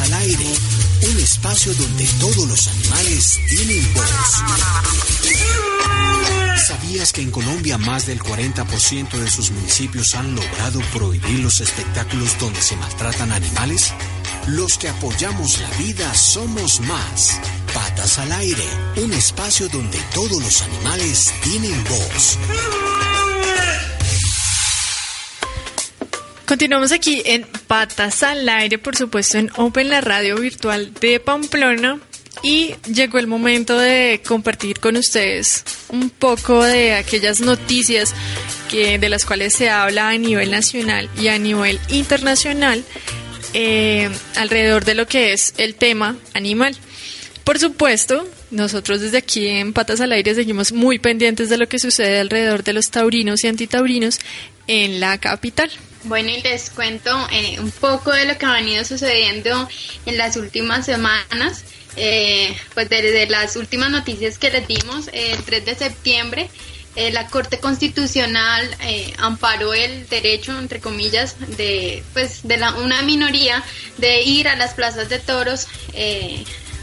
Al Aire, un espacio donde todos los animales tienen voz. ¿Sabías que en Colombia más del 40% de sus municipios han logrado prohibir los espectáculos donde se maltratan animales? Los que apoyamos la vida somos más. Patas al Aire, un espacio donde todos los animales tienen voz. Continuamos aquí en Patas al Aire, por supuesto, en Open, la radio virtual de Pamplona. Y llegó el momento de compartir con ustedes un poco de aquellas noticias que, de las cuales se habla a nivel nacional y a nivel internacional eh, alrededor de lo que es el tema animal. Por supuesto, nosotros desde aquí en Patas al Aire seguimos muy pendientes de lo que sucede alrededor de los taurinos y antitaurinos en la capital. Bueno, y les cuento eh, un poco de lo que ha venido sucediendo en las últimas semanas. Eh, pues desde las últimas noticias que les dimos, el 3 de septiembre, eh, la Corte Constitucional amparó el derecho, entre comillas, de, pues, de la, una minoría de ir a las plazas de toros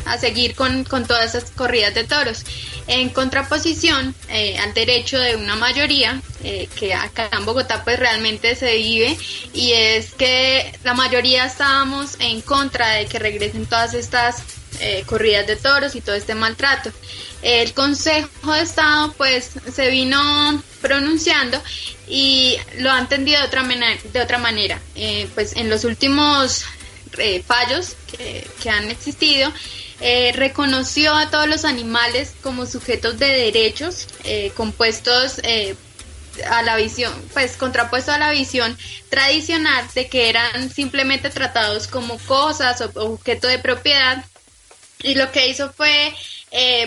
a seguir con, con todas esas corridas de toros en contraposición eh, al derecho de una mayoría eh, que acá en Bogotá pues realmente se vive y es que la mayoría estábamos en contra de que regresen todas estas eh, corridas de toros y todo este maltrato. El Consejo de Estado pues se vino pronunciando y lo ha entendido de otra, de otra manera. pues en los últimos fallos que, que han existido, eh, reconoció a todos los animales como sujetos de derechos eh, compuestos eh, a la visión, pues contrapuesto a la visión tradicional de que eran simplemente tratados como cosas o objeto de propiedad. Y lo que hizo fue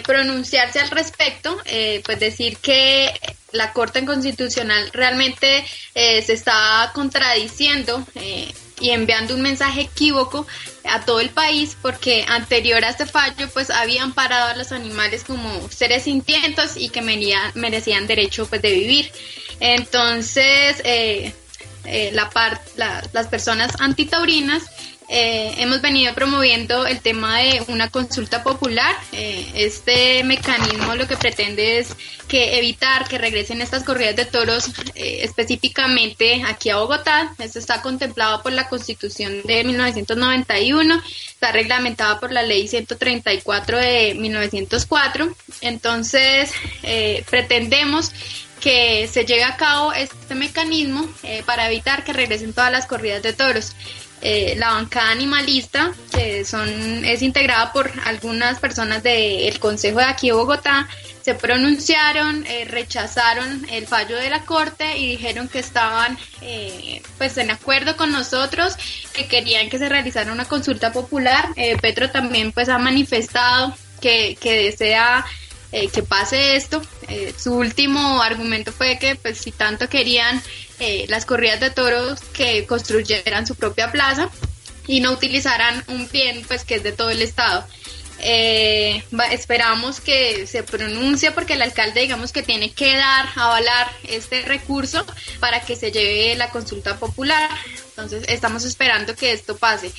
pronunciarse al respecto, pues decir que la Corte Constitucional realmente se está contradiciendo y enviando un mensaje equívoco a todo el país porque anterior a este fallo pues habían parado a los animales como seres sintientes y que merecían derecho pues de vivir. Entonces eh, eh, la las personas antitaurinas eh, hemos venido promoviendo el tema de una consulta popular. Eh, este mecanismo lo que pretende es que evitar que regresen estas corridas de toros eh, específicamente aquí a Bogotá. Esto está contemplado por la Constitución de 1991, está reglamentado por la Ley 134 de 1904. Entonces, pretendemos que se lleve a cabo este mecanismo para evitar que regresen todas las corridas de toros. Eh, la bancada animalista, que son, es integrada por algunas personas del Consejo de aquí de Bogotá, se pronunciaron, eh, rechazaron el fallo de la Corte y dijeron que estaban eh, pues en acuerdo con nosotros, que querían que se realizara una consulta popular. Petro también pues ha manifestado que, que desea que pase esto. su último argumento fue que pues si tanto querían eh, las corridas de toros que construyeran su propia plaza y no utilizaran un bien pues que es de todo el estado. Eh, esperamos que se pronuncie porque el alcalde digamos que tiene que dar, avalar este recurso para que se lleve la consulta popular. Entonces estamos esperando que esto pase.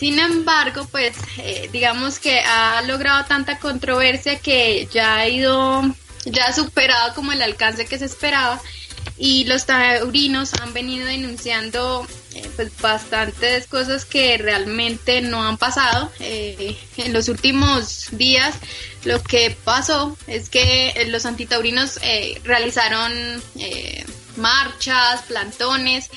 Sin embargo, pues eh, digamos que ha logrado tanta controversia que ya ha ido, ya ha superado como el alcance que se esperaba y los taurinos han venido denunciando eh, pues bastantes cosas que realmente no han pasado. Eh, en los últimos días lo que pasó es que los antitaurinos eh, realizaron marchas, plantones,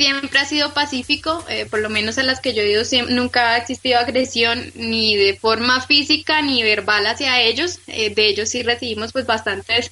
siempre ha sido pacífico, por lo menos en las que yo he ido nunca ha existido agresión ni de forma física ni verbal hacia ellos, de ellos sí recibimos pues bastantes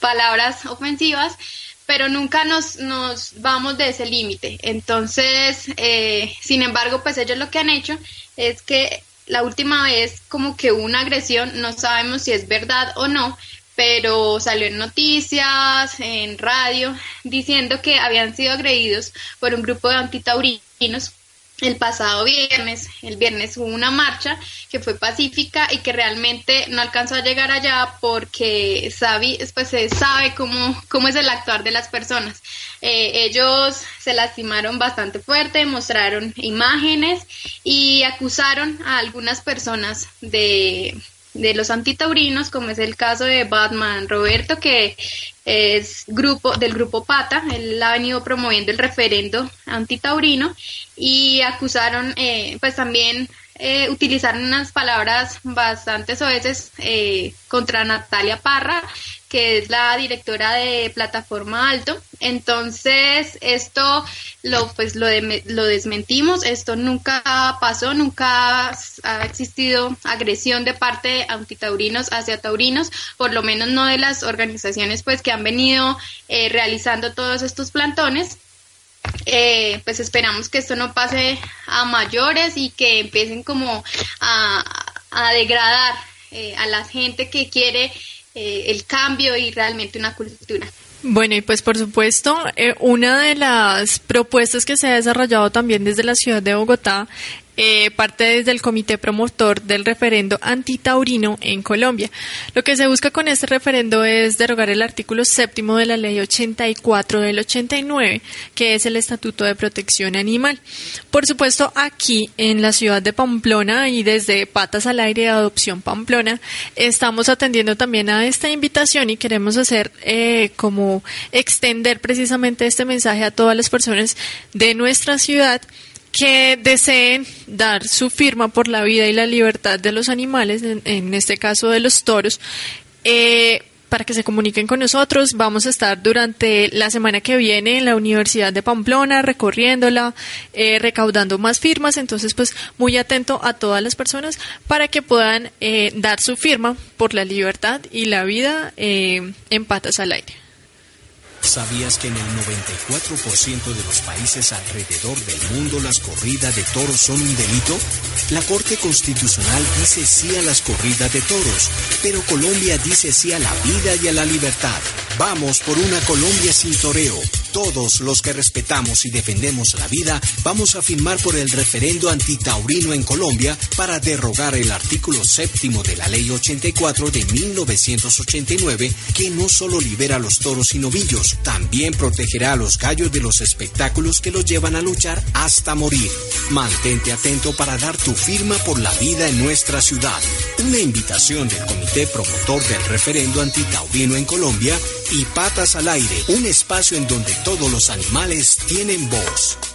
palabras ofensivas, pero nunca nos, nos vamos de ese límite. Entonces, eh, sin embargo, pues ellos lo que han hecho es que la última vez como que hubo una agresión, no sabemos si es verdad o no, pero salió en noticias, en radio, diciendo que habían sido agredidos por un grupo de antitaurinos el pasado viernes. El viernes hubo una marcha que fue pacífica y que realmente no alcanzó a llegar allá porque sabe, pues, se sabe cómo, cómo es el actuar de las personas. Eh, ellos se lastimaron bastante fuerte, mostraron imágenes y acusaron a algunas personas de de los antitaurinos, como es el caso de Batman Roberto, que es grupo del grupo Pata, él ha venido promoviendo el referendo antitaurino y acusaron, eh, pues también eh, utilizaron unas palabras bastante soeces eh, contra Natalia Parra, que es la directora de Plataforma Alto. Entonces, esto lo, pues, lo, lo desmentimos, esto nunca pasó, nunca ha existido agresión de parte de antitaurinos hacia taurinos, por lo menos no de las organizaciones pues, que han venido eh, realizando todos estos plantones. Eh, pues esperamos que esto no pase a mayores y que empiecen como a, a degradar eh, a la gente que quiere eh, el cambio y realmente una cultura. Bueno, y pues por supuesto, eh, una de las propuestas que se ha desarrollado también desde la ciudad de Bogotá eh, parte desde el comité promotor del referendo antitaurino en Colombia. Lo que se busca con este referendo es derogar el artículo séptimo de la ley 84 del 89, que es el Estatuto de Protección Animal. Por supuesto, aquí en la ciudad de Pamplona y desde Patas al Aire de Adopción Pamplona, estamos atendiendo también a esta invitación y queremos hacer eh, como extender precisamente este mensaje a todas las personas de nuestra ciudad que deseen dar su firma por la vida y la libertad de los animales, en, este caso de los toros, eh, para que se comuniquen con nosotros. Vamos a estar durante la semana que viene en la Universidad de Pamplona recorriéndola, eh, recaudando más firmas. Entonces, pues muy atento a todas las personas para que puedan eh, dar su firma por la libertad y la vida en patas al aire. ¿Sabías que en el 94% de los países alrededor del mundo las corridas de toros son un delito? La Corte Constitucional dice sí a las corridas de toros, pero Colombia dice sí a la vida y a la libertad. Vamos por una Colombia sin toreo. Todos los que respetamos y defendemos la vida vamos a firmar por el referendo antitaurino en Colombia para derrogar el artículo séptimo de la Ley 84 de 1989 que no solo libera a los toros y novillos, también protegerá a los gallos de los espectáculos que los llevan a luchar hasta morir. Mantente atento para dar tu firma por la vida en nuestra ciudad. Una invitación del Promotor del Referendo Antitaurino en Colombia y Patas al Aire, un espacio en donde todos los animales tienen voz.